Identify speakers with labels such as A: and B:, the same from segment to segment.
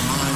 A: Armand.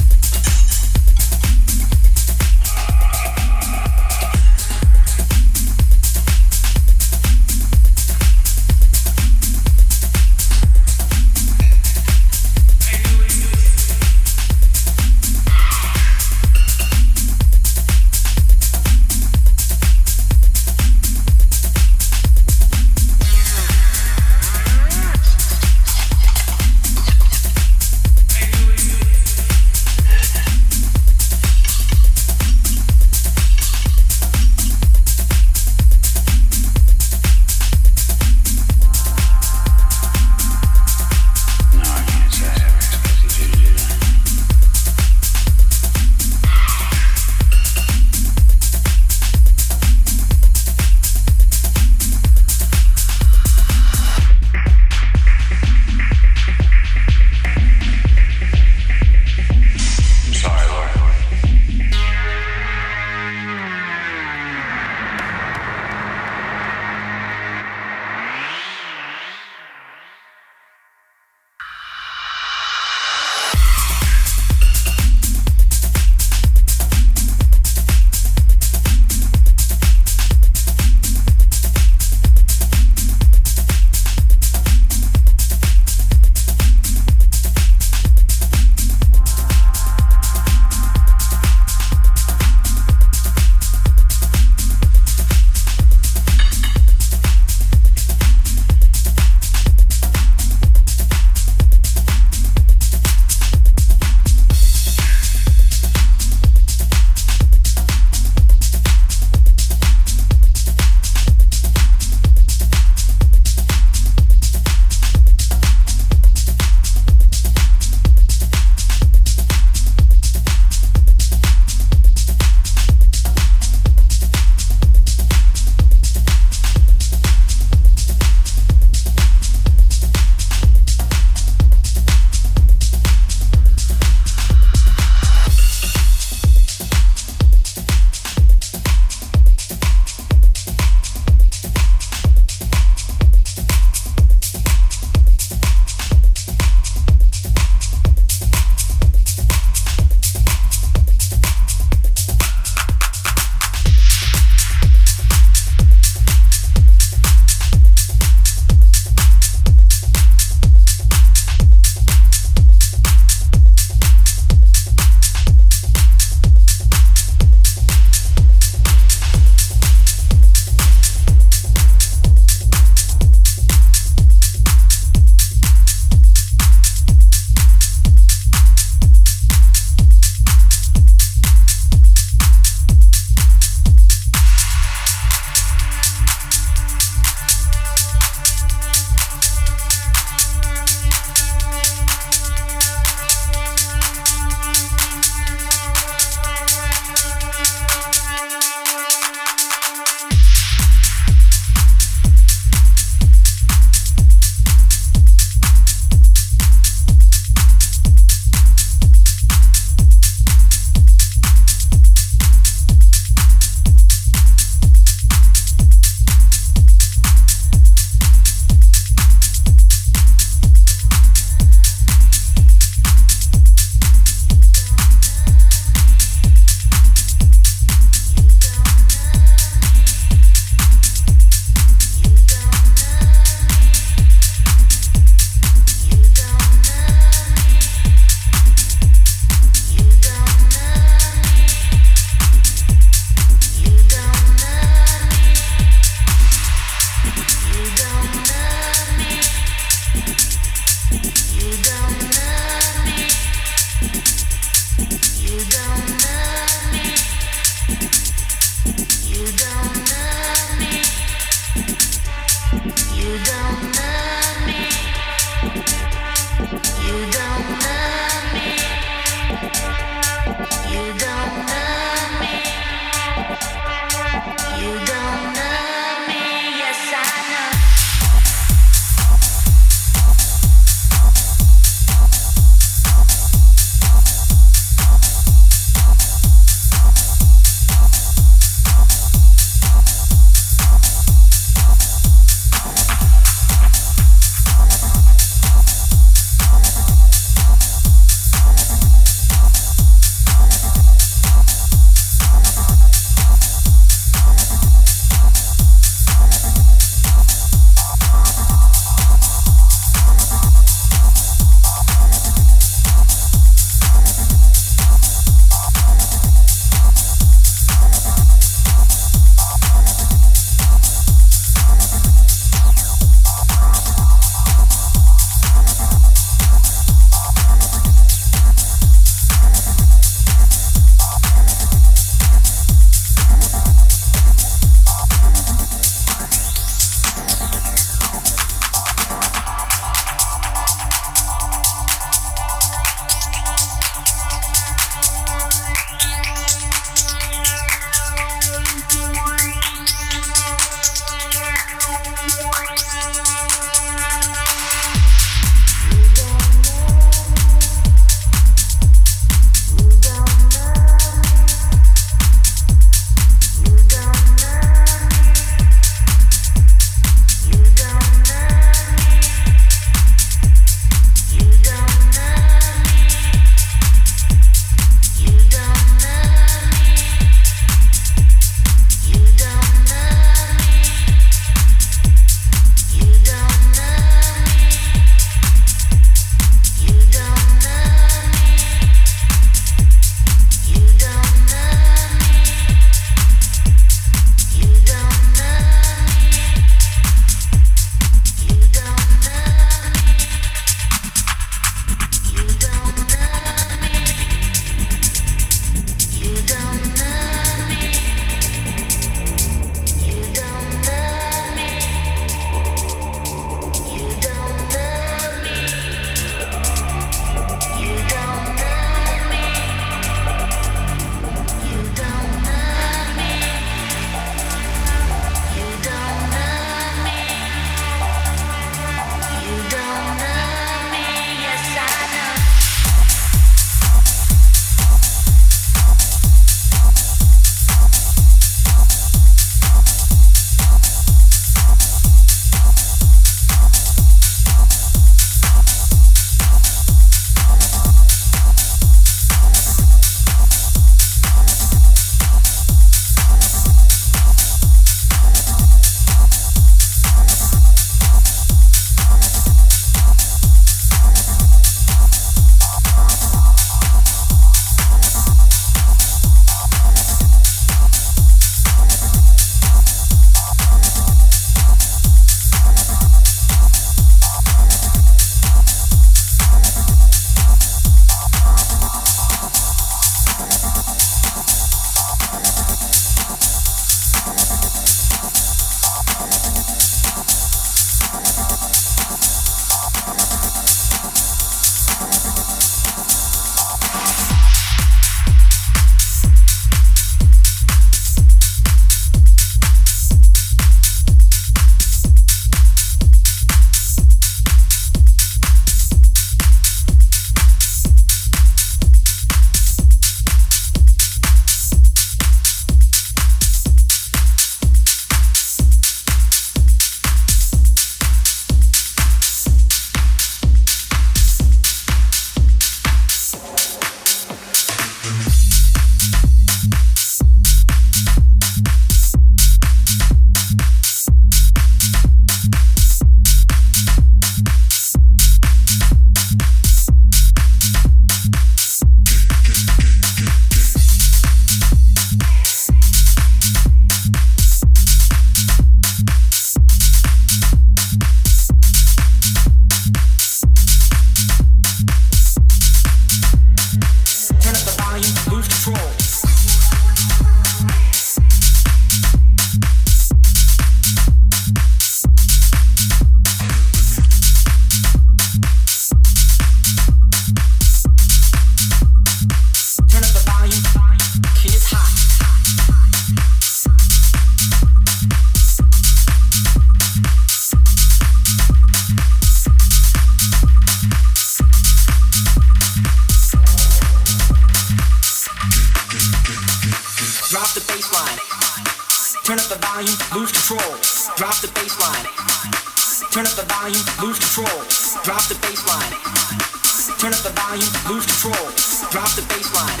A: Volume, lose control. Drop the baseline.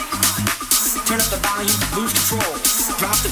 A: Turn up the volume, lose control. Drop the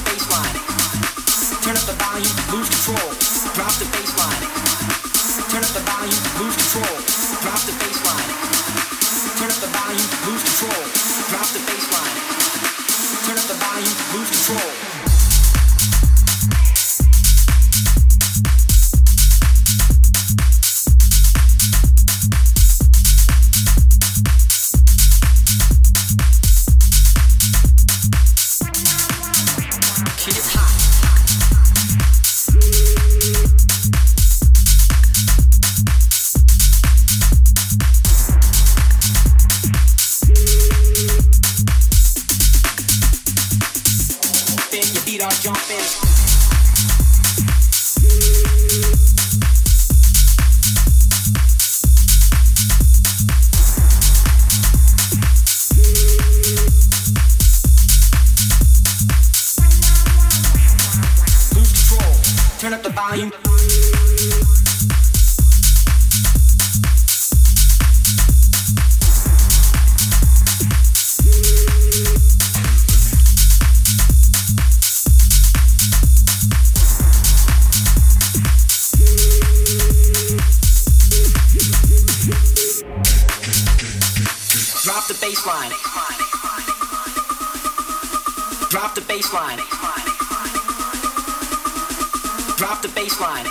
A: Drop the baseline.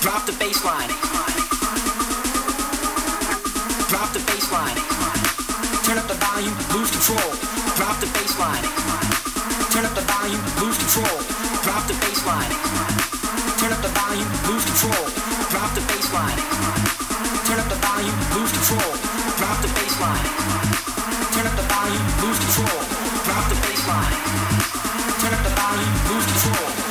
A: Drop the baseline. Drop the baseline. Turn up the volume, lose control. Drop the baseline. Turn up the volume, lose control. Drop the baseline. Turn up the volume, lose control. Drop the baseline. Turn up the volume, lose control. Drop the baseline. Turn up the volume, lose control jump in.